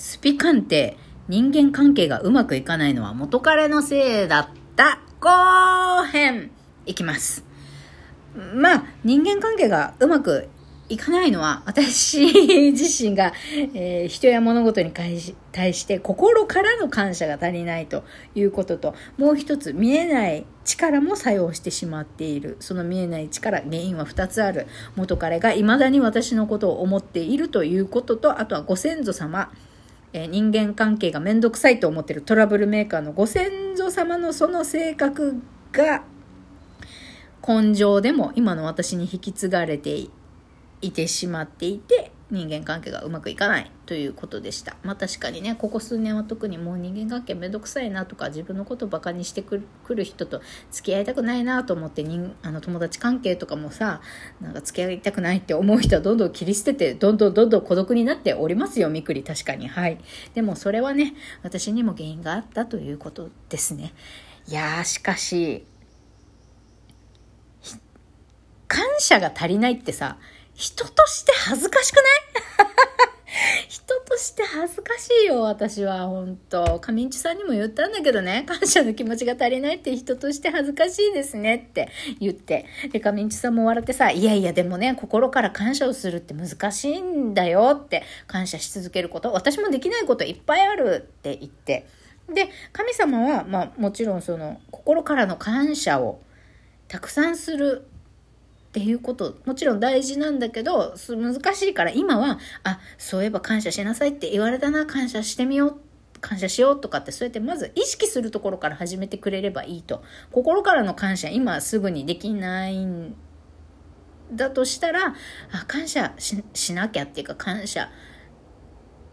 スピ鑑定、人間関係がうまくいかないのは元彼のせいだった後編いきます。まあ、人間関係がうまくいかないのは、私自身が、えー、人や物事に対して心からの感謝が足りないということと、もう一つ見えない力も作用してしまっている。その見えない力、原因は二つある。元彼が未だに私のことを思っているということと、あとはご先祖様。えー、人間関係が面倒くさいと思ってるトラブルメーカーのご先祖様のその性格が根性でも今の私に引き継がれていてしまっていて人間関係がうまくいかないということでした。まあ確かにね、ここ数年は特にもう人間関係めんどくさいなとか自分のことをバカにしてくる人と付き合いたくないなと思って人あの友達関係とかもさ、なんか付き合いたくないって思う人はどんどん切り捨てて、どんどんどんどん孤独になっておりますよ、みくり確かに。はい。でもそれはね、私にも原因があったということですね。いやー、しかし、感謝が足りないってさ、人として恥ずかしくない？人として恥ずかしいよ、私は、本当上市さんにも言ったんだけどね、感謝の気持ちが足りないって人として恥ずかしいですねって言って。で、上市さんも笑ってさ、いやいや、でもね、心から感謝をするって難しいんだよって、感謝し続けること、私もできないこといっぱいあるって言って。で、神様は、まあ、もちろんその、心からの感謝をたくさんするっていうこともちろん大事なんだけど難しいから今はあそういえば感謝しなさいって言われたな感謝してみよう感謝しようとかってそうやってまず意識するところから始めてくれればいいと。心からの感謝今すぐにできないんだとしたらあ感謝しなきゃっていうか感謝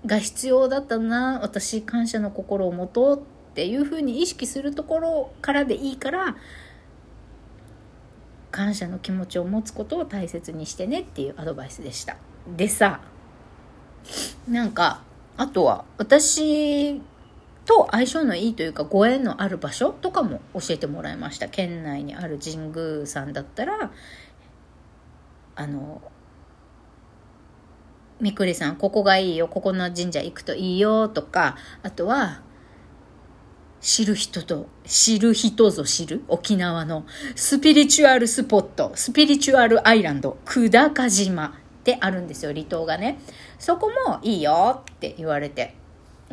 が必要だったな私感謝の心を持とうっていうふうに意識するところからでいいから感謝の気持ちを持つことを大切にしてねっていうアドバイスでした。でさ、なんか、あとは私と相性のいいというかご縁のある場所とかも教えてもらいました。県内にある神宮さんだったら、あの、みくりさん、ここがいいよ、ここの神社行くといいよとか、あとは、知る人と、知る人ぞ知る沖縄のスピリチュアルスポット、スピリチュアルアイランド、久高島ってあるんですよ、離島がね。そこもいいよって言われて。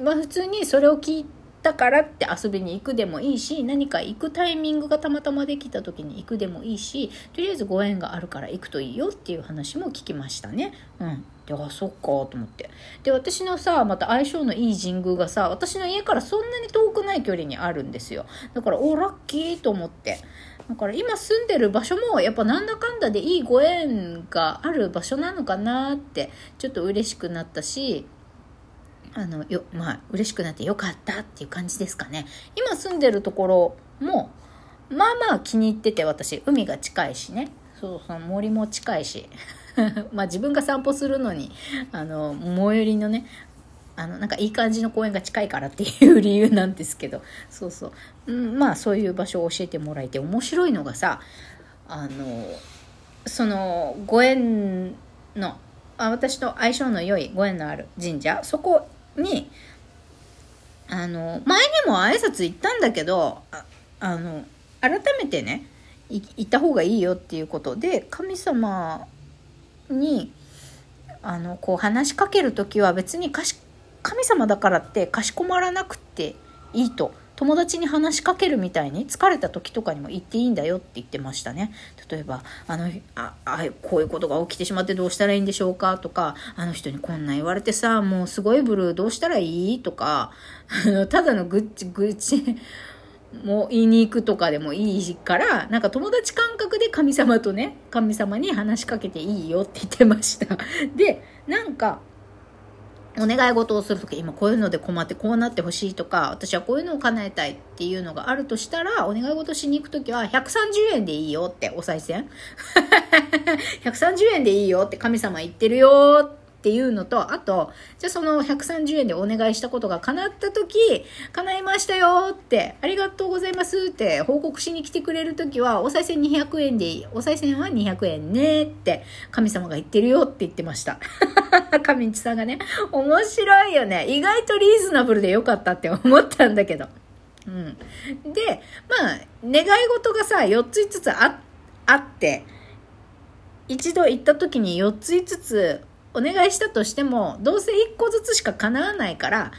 まあ普通にそれを聞いたからって遊びに行くでもいいし、何か行くタイミングがたまたまできた時に行くでもいいし、とりあえずご縁があるから行くといいよっていう話も聞きましたね。うん。で、あ、そっかと思って。で、私のさ、また相性のいい神宮がさ、私の家からそんなに遠くない距離にあるんですよ。だから、お、ラッキーと思って。だから今住んでる場所もやっぱなんだかんだでいいご縁がある場所なのかなってちょっと嬉しくなったしあの、よ、まあ、嬉しくなってよかったっていう感じですかね。今住んでるところも、まあまあ気に入ってて私、海が近いしね。そうそう、森も近いし。まあ自分が散歩するのに、あの、最寄りのね、あの、なんかいい感じの公園が近いからっていう理由なんですけど、そうそう。うん、まあそういう場所を教えてもらえて面白いのがさ、あの、その、ご縁の、あ私と相性の良いご縁のある神社、そこに、あの、前にも挨拶行ったんだけど、ああの、改めてね、行った方がいいよっていうことで、神様に、あの、こう話しかける時は別にかし、神様だからってかしこまらなくていいと。友達に話しかけるみたいに疲れた時とかにも言っていいんだよって言ってましたね。例えば、あの、あ、あこういうことが起きてしまってどうしたらいいんでしょうかとか、あの人にこんな言われてさ、もうすごいブルーどうしたらいいとか、ただのぐっちぐっち、もう言いに行くとかでもいいから、なんか友達感覚で神様とね、神様に話しかけていいよって言ってました。で、なんか、お願い事をするとき、今こういうので困ってこうなってほしいとか、私はこういうのを叶えたいっていうのがあるとしたら、お願い事しに行くときは130円でいいよって、お賽銭 ?130 円でいいよって神様言ってるよってっていうのと、あと、じゃあその130円でお願いしたことが叶った時、叶いましたよって、ありがとうございますって報告しに来てくれる時は、お賽銭200円でいい。お賽銭は200円ねって、神様が言ってるよって言ってました。神内さんがね、面白いよね。意外とリーズナブルでよかったって思ったんだけど。うん。で、まあ、願い事がさ、4つ5つああって、一度行った時に4つ5つお願いしたとしても、どうせ1個ずつしか叶わないから、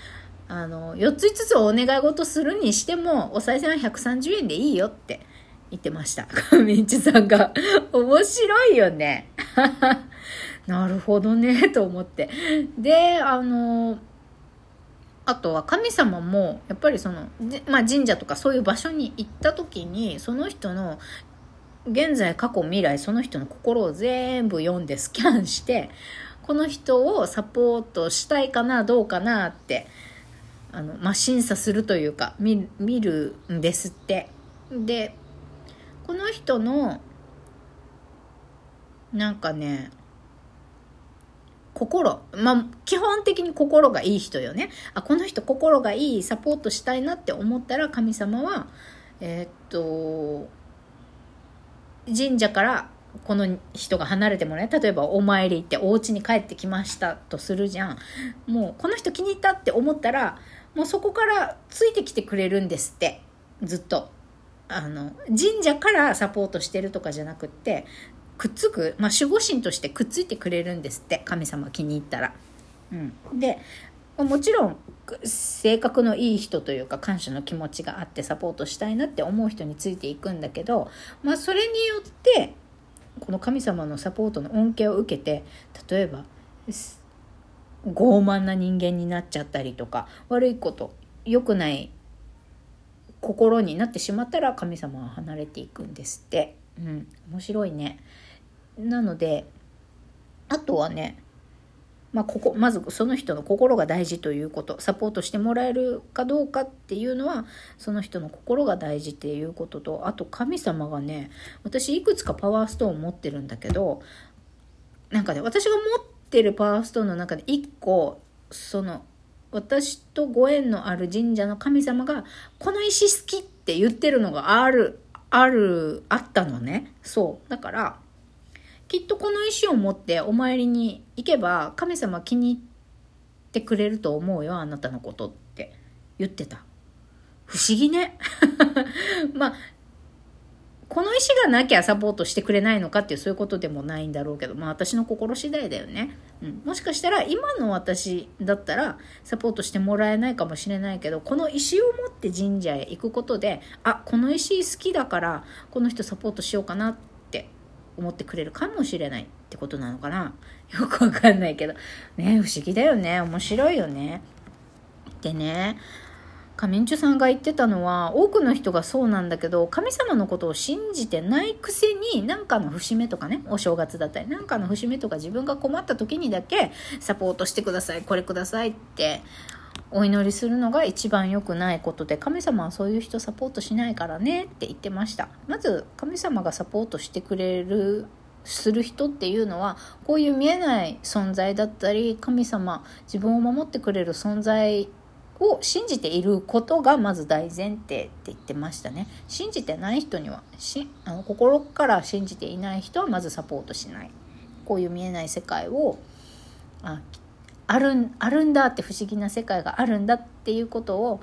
あの、4つ5つお願い事するにしても、お賽銭は130円でいいよって言ってました。みんちさんが。面白いよね。なるほどね、と思って。で、あの、あとは神様も、やっぱりその、まあ神社とかそういう場所に行った時に、その人の現在、過去、未来、その人の心を全部読んでスキャンして、この人をサポートしたいかな、どうかなって、あの、まあ、審査するというか、見見るんですって。で、この人の、なんかね、心。まあ、基本的に心がいい人よね。あ、この人心がいい、サポートしたいなって思ったら神様は、えー、っと、神社からこの人が離れてもね、例えばお参り行ってお家に帰ってきましたとするじゃん。もうこの人気に入ったって思ったら、もうそこからついてきてくれるんですって。ずっと。あの、神社からサポートしてるとかじゃなくって、くっつく、まあ守護神としてくっついてくれるんですって。神様気に入ったら。うん。で、もちろん性格のいい人というか感謝の気持ちがあってサポートしたいなって思う人についていくんだけど、まあ、それによってこの神様のサポートの恩恵を受けて例えば傲慢な人間になっちゃったりとか悪いこと良くない心になってしまったら神様は離れていくんですって。うん、面白いね。なのであとはねまあ、ここまずその人の心が大事ということサポートしてもらえるかどうかっていうのはその人の心が大事っていうこととあと神様がね私いくつかパワーストーン持ってるんだけどなんかね私が持ってるパワーストーンの中で1個その私とご縁のある神社の神様がこの石好きって言ってるのがあるあるあったのね。そう。だからきっとこの石を持ってお参りに行けば神様気に入ってくれると思うよあなたのことって言ってた不思議ね まあこの石がなきゃサポートしてくれないのかっていうそういうことでもないんだろうけど、まあ私の心次第だよね。うん。もしかしたら今の私だったらサポートしてもらえないかもしれないけど、この石を持って神社へ行くことで、あ、この石好きだからこの人サポートしようかなって思ってくれるかもしれないってことなのかなよくわかんないけど。ね不思議だよね。面白いよね。でね、仮面中さんが言ってたのは、多くの人がそうなんだけど、神様のことを信じてないくせに、なんかの節目とかね、お正月だったり、なんかの節目とか自分が困った時にだけ、サポートしてください、これくださいってお祈りするのが一番良くないことで神様はそういう人サポートしないからねって言ってました。まず神様がサポートしてくれるする人っていうのはこういう見えない存在だったり神様自分を守ってくれる存在を信じていることがまず大前提って言ってましたね。信じてない人にはしあの心から信じていない人はまずサポートしない。こういう見えない世界をああるあるんだって不思議な世界があるんだっていうことを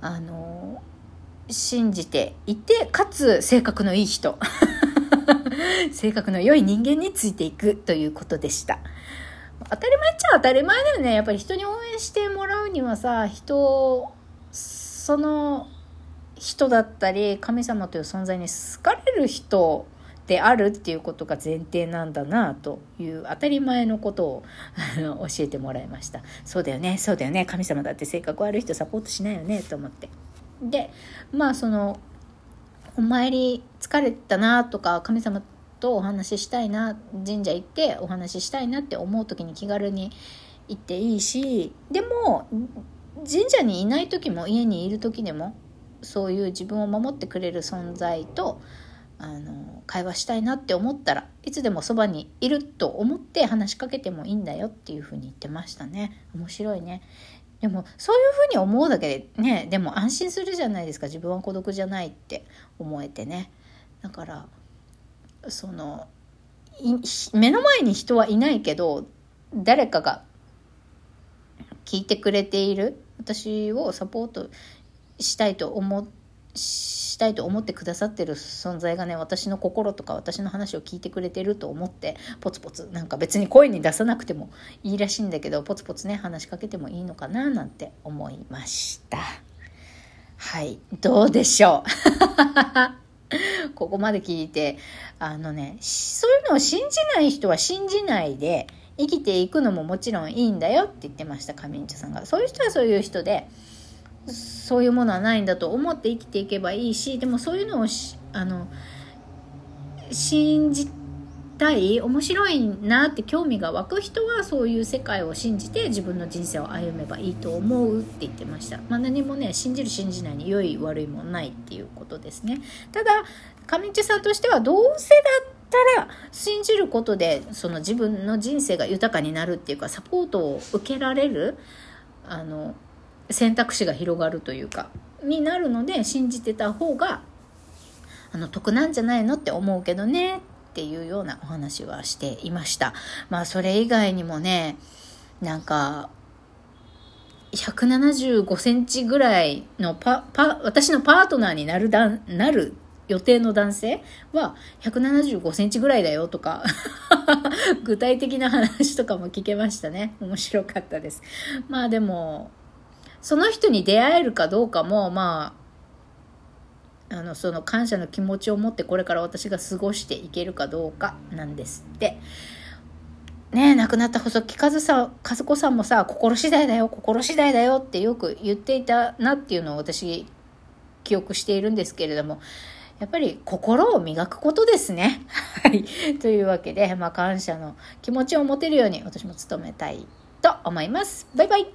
あの信じていてかつ性格のいい人。性格の良い人間についていくということでした。当たり前っちゃ当たり前だよね。やっぱり人に応援してもらうにはさ人その人だったり神様という存在に好かれる人であるっていうことが前提なんだなという当たり前のことを教えてもらいました。そうだよねそうだよね。神様だって性格悪い人サポートしないよねと思って。でまあそのお参り疲れたなとか神様とお話ししたいな神社行ってお話ししたいなって思う時に気軽に行っていいしでも神社にいない時も家にいる時でもそういう自分を守ってくれる存在とあの会話したいなって思ったらいつでもそばにいると思って話しかけてもいいんだよっていうふうに言ってましたね。面白いね。でもそういうふうに思うだけでねでも安心するじゃないですか。自分は孤独じゃないって思えてね。だからその目の前に人はいないけど誰かが聞いてくれている私をサポートしたいと思ってしたいと思ってくださってる存在がね私の心とか私の話を聞いてくれてると思ってポツポツなんか別に声に出さなくてもいいらしいんだけどポツポツね話しかけてもいいのかななんて思いました。はいどうでしょう？ここまで聞いてあのねそういうのを信じない人は信じないで生きていくのももちろんいいんだよって言ってました上茶さんが。そういう人はそういう人でそういうものはないんだと思って生きていけばいいしでもそういうのをあの信じたい面白いなって興味が湧く人はそういう世界を信じて自分の人生を歩めばいいと思うって言ってました、まあ、何もね信じる信じないに良い悪いもないっていうことですね。ただ上地さんとしてはどうせだったら信じることでその自分の人生が豊かになるっていうかサポートを受けられるあの選択肢が広がるというかになるので信じてた方があの得なんじゃないのって思うけどねっていうようなお話はしていました。まあそれ以外にもねなんか175センチぐらいのパパ私のパートナーになるだなる予定の男性は175センチぐらいだよとか 具体的な話とかも聞けましたね。面白かったです。まあでもその人に出会えるかどうかも、まあ、あの、その感謝の気持ちを持ってこれから私が過ごしていけるかどうかなんですって。ねえ亡くなった細木和さ、和子さんもさ、心次第だよ、心次第だよってよく言っていたなっていうのを私、記憶しているんですけれども、やっぱり心を磨くことですね。はい。というわけで、まあ感謝の気持ちを持てるように私も努めたいと思います。バイバイ